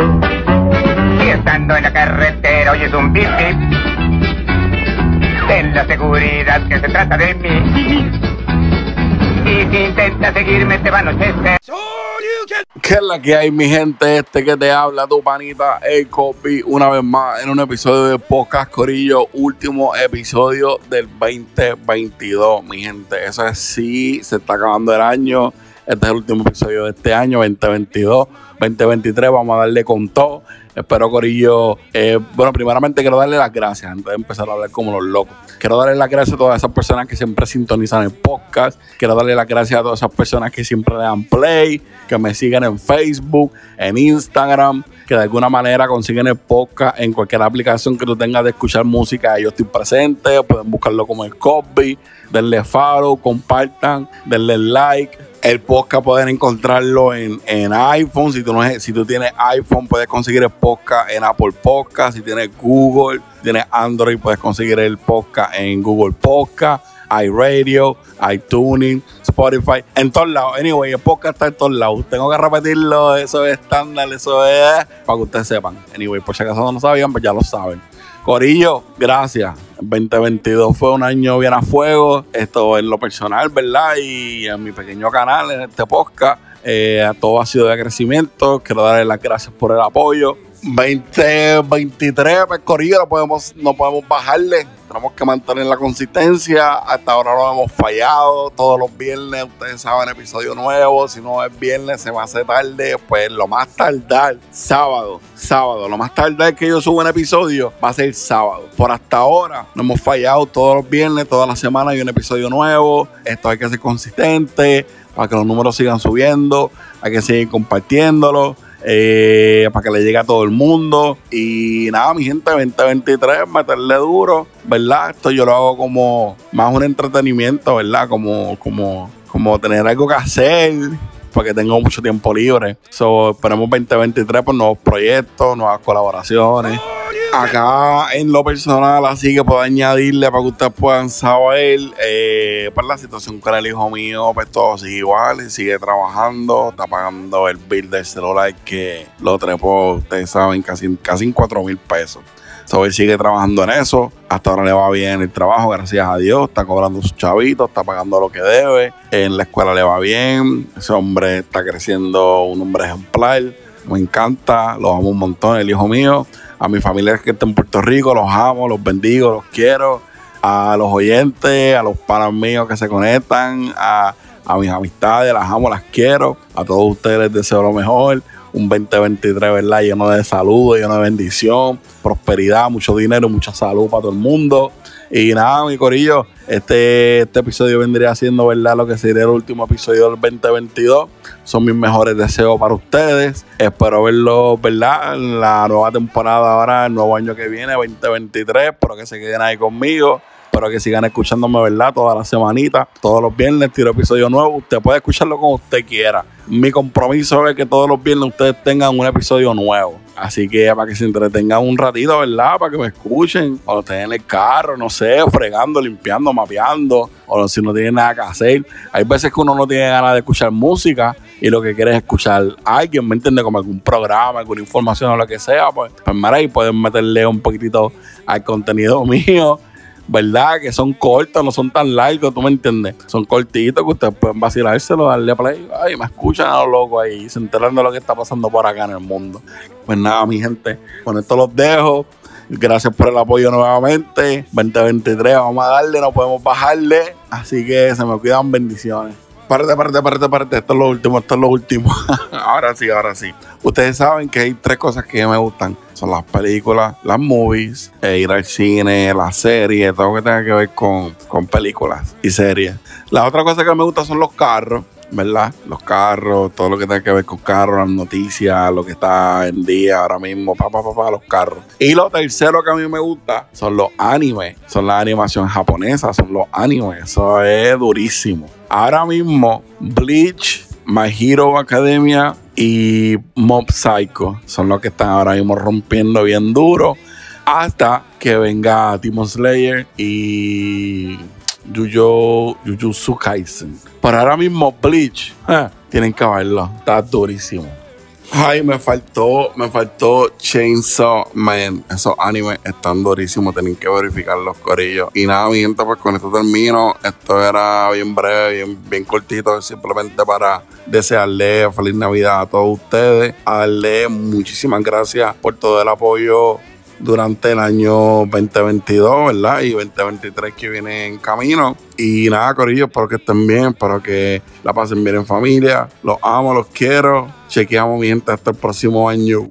Y estando en la carretera oyes un bip bip. Ten la seguridad que se trata de mí. Y si intentas seguirme te va a anochecer. ¿Qué es la que hay, mi gente? Este que te habla, tu panita, el copy, una vez más en un episodio de Podcast Corillo, último episodio del 2022, mi gente. Eso es sí, se está acabando el año. Este es el último episodio de este año, 2022. 2023, vamos a darle con todo. Espero, Corillo. Eh, bueno, primeramente quiero darle las gracias antes de empezar a hablar como los locos. Quiero darle las gracias a todas esas personas que siempre sintonizan el podcast. Quiero darle las gracias a todas esas personas que siempre le dan play, que me siguen en Facebook, en Instagram, que de alguna manera consiguen el podcast en cualquier aplicación que tú tengas de escuchar música. Yo estoy presente, pueden buscarlo como el copy. Denle follow, compartan, denle like el podcast pueden encontrarlo en, iPhone. Si tú, no, si tú tienes iPhone, puedes conseguir el podcast en Apple Podcast. Si tienes Google, tienes Android, puedes conseguir el podcast en Google Podcast, iRadio, iTunes, Spotify, en todos lados. Anyway, el podcast está en todos lados. Tengo que repetirlo, eso es estándar, eso es para que ustedes sepan. Anyway, por si acaso no lo sabían, pues ya lo saben. Corillo, gracias. 2022 fue un año bien a fuego. Esto en lo personal, ¿verdad? Y en mi pequeño canal, en este podcast. Eh, todo ha sido de crecimiento. Quiero darle las gracias por el apoyo. 2023, pues Corillo, no podemos, no podemos bajarle tenemos que mantener la consistencia. Hasta ahora no hemos fallado. Todos los viernes, ustedes saben, episodio nuevo. Si no es viernes, se va a hacer tarde. Pues lo más tardar, sábado. Sábado. Lo más tardar que yo subo un episodio va a ser sábado. Por hasta ahora, no hemos fallado todos los viernes, todas las semanas hay un episodio nuevo. Esto hay que ser consistente para que los números sigan subiendo. Hay que seguir compartiéndolo eh, para que le llegue a todo el mundo. Y nada, mi gente, 2023, meterle duro, ¿verdad? Esto yo lo hago como más un entretenimiento, ¿verdad? Como, como, como tener algo que hacer porque tengo mucho tiempo libre. So, esperemos 2023 por nuevos proyectos, nuevas colaboraciones acá en lo personal, así que puedo añadirle para que ustedes puedan saber, eh, pues la situación con el hijo mío, pues todo sigue igual, sigue trabajando, está pagando el bill del celular que lo trepó, ustedes saben, casi, casi 4 mil pesos. So, sigue trabajando en eso. Hasta ahora le va bien el trabajo, gracias a Dios. Está cobrando sus chavitos, está pagando lo que debe. En la escuela le va bien. Ese hombre está creciendo un hombre ejemplar. Me encanta, lo amo un montón, el hijo mío a mi familia que está en Puerto Rico, los amo, los bendigo, los quiero, a los oyentes, a los panas míos que se conectan, a, mis amistades, las amo, las quiero, a todos ustedes les deseo lo mejor, un 2023, ¿verdad? Lleno de salud, lleno de bendición, prosperidad, mucho dinero, mucha salud para todo el mundo. Y nada, mi corillo, este, este episodio vendría siendo, ¿verdad? Lo que sería el último episodio del 2022. Son mis mejores deseos para ustedes. Espero verlo, ¿verdad? La nueva temporada ahora, el nuevo año que viene, 2023. Espero que se queden ahí conmigo. Espero que sigan escuchándome, ¿verdad? Toda la semanita, todos los viernes tiro episodio nuevo. Usted puede escucharlo como usted quiera. Mi compromiso es que todos los viernes ustedes tengan un episodio nuevo. Así que para que se entretengan un ratito, ¿verdad? Para que me escuchen. O estén en el carro, no sé, fregando, limpiando, mapeando. O si no tienen nada que hacer. Hay veces que uno no tiene ganas de escuchar música y lo que quiere es escuchar a alguien, ¿me entiende? Como algún programa, alguna información o lo que sea. Pues, pues mira, ahí pueden meterle un poquitito al contenido mío. ¿Verdad? Que son cortos, no son tan largos, ¿tú me entiendes? Son cortitos que ustedes pueden vacilárselo, darle play. Ay, me escuchan a los locos ahí, se enteran de lo que está pasando por acá en el mundo. Pues nada, mi gente, con esto los dejo. Gracias por el apoyo nuevamente. 2023, vamos a darle, no podemos bajarle. Así que se me cuidan bendiciones. Parte, parte, parte, parte. Esto es lo último, esto es lo último. ahora sí, ahora sí. Ustedes saben que hay tres cosas que me gustan. Son las películas, las movies, e ir al cine, las series, todo lo que tenga que ver con, con películas y series. La otra cosa que me gusta son los carros. ¿Verdad? Los carros, todo lo que tenga que ver con carros, las noticias, lo que está en día ahora mismo, papá, papá, los carros. Y lo tercero que a mí me gusta son los animes, son la animación japonesa, son los animes, eso es durísimo. Ahora mismo, Bleach, My Hero Academia y Mob Psycho son los que están ahora mismo rompiendo bien duro hasta que venga Demon Slayer y Yuyo, Jujutsu Kaisen. Pero ahora mismo Bleach, eh, tienen que verlo. Está durísimo. Ay, me faltó, me faltó Chainsaw Man. Esos animes están durísimos, tienen que verificar los corillos. Y nada, mi pues con esto termino. Esto era bien breve, bien, bien cortito, simplemente para desearle feliz Navidad a todos ustedes. A darle muchísimas gracias por todo el apoyo durante el año 2022, ¿verdad? Y 2023 que viene en camino. Y nada, Corillo, espero que estén bien, espero que la pasen bien en familia. Los amo, los quiero. Chequeamos mi gente hasta el próximo año.